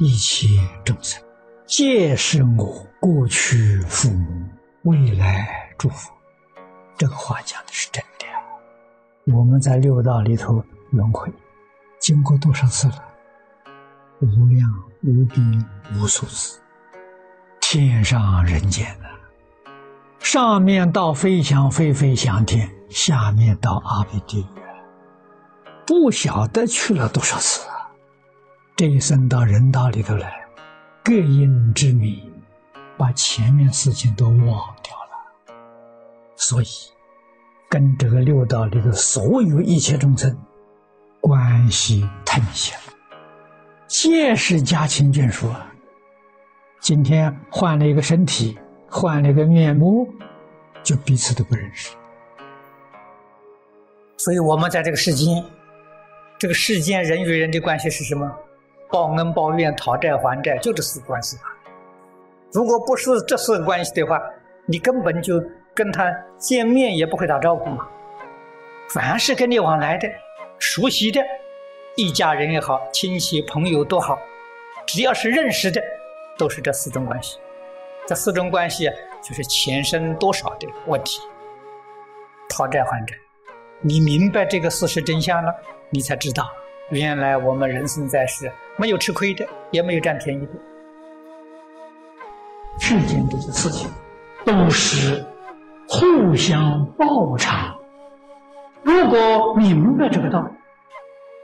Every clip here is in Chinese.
一切众生，皆是我过去父母未来诸佛。这个话讲的是真的！我们在六道里头轮回，经过多少次了？无量无边无数次，天上人间的，上面到飞翔飞飞翔天，下面到阿鼻地狱，不晓得去了多少次啊！这一生到人道里头来，各因之迷，把前面事情都忘掉了，所以跟这个六道里的所有一切众生关系太密切了，皆是家亲眷属啊。今天换了一个身体，换了一个面目，就彼此都不认识。所以我们在这个世间，这个世间人与人的关系是什么？报恩报怨、讨债还债，就这四个关系吧。如果不是这四个关系的话，你根本就跟他见面也不会打招呼嘛。凡是跟你往来的、熟悉的，一家人也好，亲戚朋友都好，只要是认识的，都是这四种关系。这四种关系就是前生多少的问题。讨债还债，你明白这个事实真相了，你才知道。原来我们人生在世，没有吃亏的，也没有占便宜的。世间这些事情，都是互相报偿。如果明白这个道理，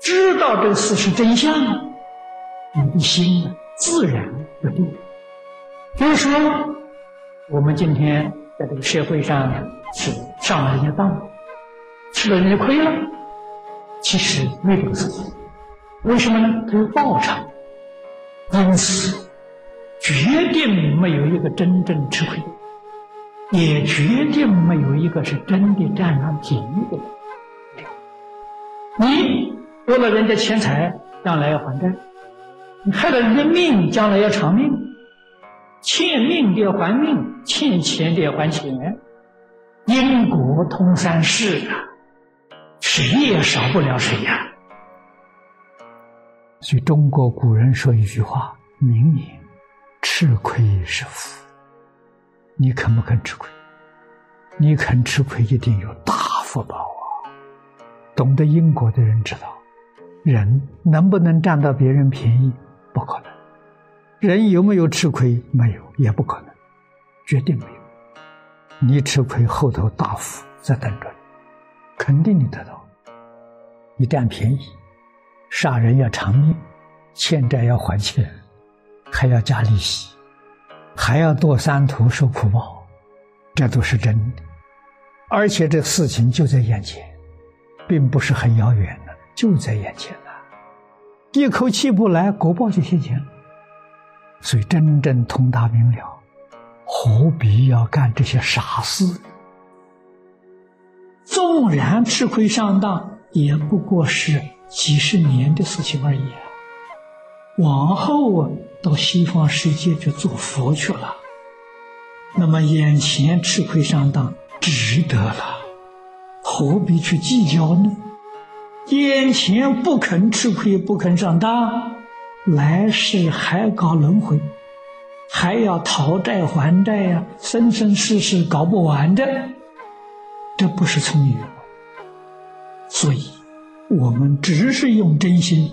知道这事实真相，你的心自然不定。比如说，我们今天在这个社会上是上了人家当，吃了人家亏了。其实没这个事情，为什么呢？他有报偿，因此决定没有一个真正吃亏，也决定没有一个是真的占上便宜的人。你夺了人家钱财，将来要还债；你害了人家命，将来要偿命。欠命的要还命，欠钱的要还钱，因果通三世啊。谁也少不了谁呀。所以中国古人说一句话名言：“吃亏是福。”你肯不肯吃亏？你肯吃亏，一定有大福报啊！懂得因果的人知道，人能不能占到别人便宜？不可能。人有没有吃亏？没有，也不可能，绝对没有。你吃亏，后头大福在等着你，肯定你得到。你占便宜，杀人要偿命，欠债要还钱，还要加利息，还要堕三途受苦报，这都是真的。而且这事情就在眼前，并不是很遥远的，就在眼前了。一口气不来，果报就现前了。所以真正通达明了，何必要干这些傻事？纵然吃亏上当。也不过是几十年的事情而已，往后啊，到西方世界去做佛去了。那么眼前吃亏上当，值得了，何必去计较呢？眼前不肯吃亏，不肯上当，来世还搞轮回，还要讨债还债呀，生生世世搞不完的，这不是聪明人。所以，我们只是用真心，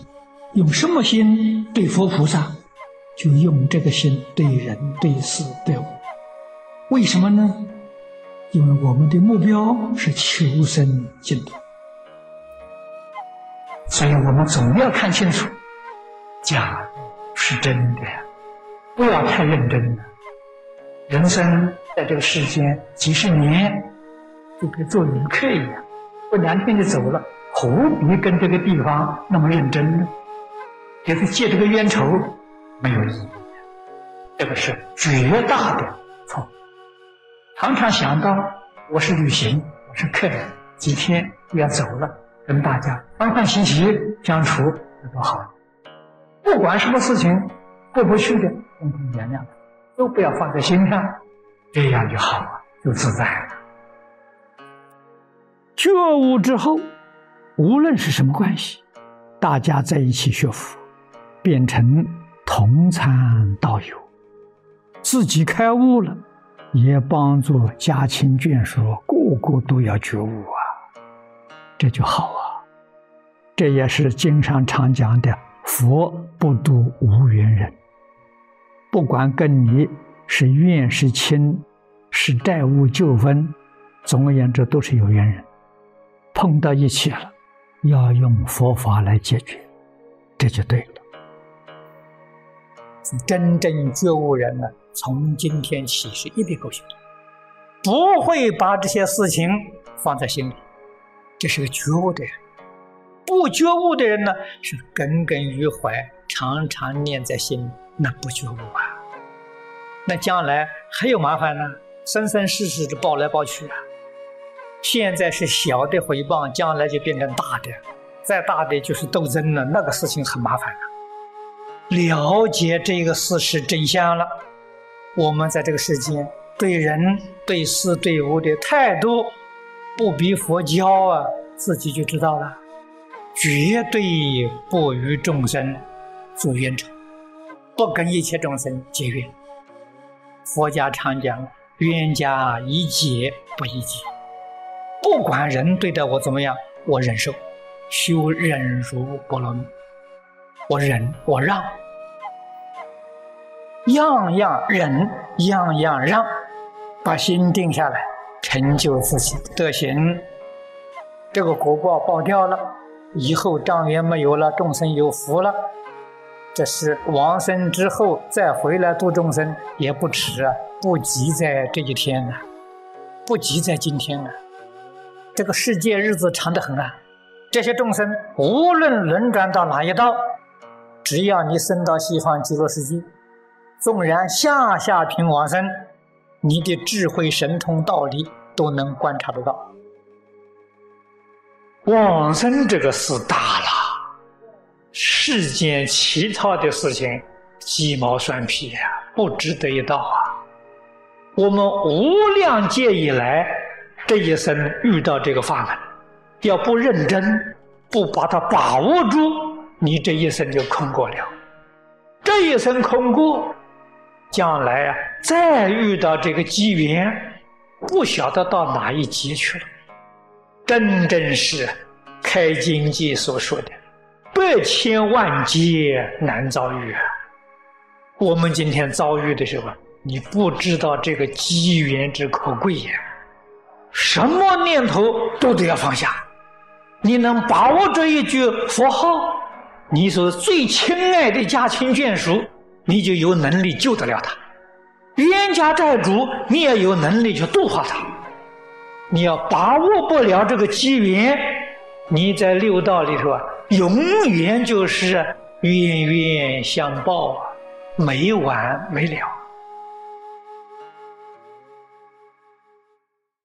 用什么心对佛菩萨，就用这个心对人、对事、对物。为什么呢？因为我们的目标是求生净土，所以我们总要看清楚，假是真的，不要太认真了。人生在这个世间几十年，就跟做游客一样。过两天就走了，何必跟这个地方那么认真呢？就是借这个冤仇，没有意义。这个是绝大的错。常常想到我是旅行，我是客人，几天就要走了，跟大家欢欢喜喜相处，这多好。不管什么事情过不去的，通通原谅，都不要放在心上，这样就好了，就自在了。觉悟之后，无论是什么关系，大家在一起学佛，变成同参道友，自己开悟了，也帮助家亲眷属，个个都要觉悟啊，这就好啊。这也是经常常讲的“佛不度无缘人”，不管跟你是怨是亲，是债务纠纷，总而言之都是有缘人，碰到一起了，要用佛法来解决，这就对了。真正觉悟人呢，从今天起是一笔勾销，不会把这些事情放在心里。这是个觉悟的人，不觉悟的人呢，是耿耿于怀，常常念在心里，那不觉悟啊。那将来还有麻烦呢，生生世世的抱来抱去啊。现在是小的回报，将来就变成大的，再大的就是斗争了，那个事情很麻烦的。了解这个事实真相了，我们在这个世间对人、对事、对物的态度，不比佛教啊，自己就知道了，绝对不与众生做冤仇，不跟一切众生结怨。佛家常讲，冤家宜解不宜结，不管人对待我怎么样，我忍受，修忍辱波罗蜜，我忍，我让。样样忍，样样让，把心定下来，成就自己德行。这个果报报掉了，以后障缘没有了，众生有福了。这是往生之后再回来度众生也不迟啊，不急在这一天呢，不急在今天呢。这个世界日子长得很啊，这些众生无论轮转到哪一道，只要你升到西方极乐世界。纵然下下品往生，你的智慧神通道理都能观察得到。往生这个事大了，世间其他的事情鸡毛蒜皮呀，不值得一道啊。我们无量劫以来，这一生遇到这个法门，要不认真，不把它把握住，你这一生就空过了。这一生空过。将来啊，再遇到这个机缘，不晓得到哪一劫去了。真正是开经记所说的“百千万劫难遭遇”啊！我们今天遭遇的时候，你不知道这个机缘之可贵呀！什么念头都得要放下。你能把握这一句佛号，你所最亲爱的家亲眷属。你就有能力救得了他，冤家债主，你也有能力去度化他。你要把握不了这个机缘，你在六道里头啊，永远就是冤冤相报啊，没完没了。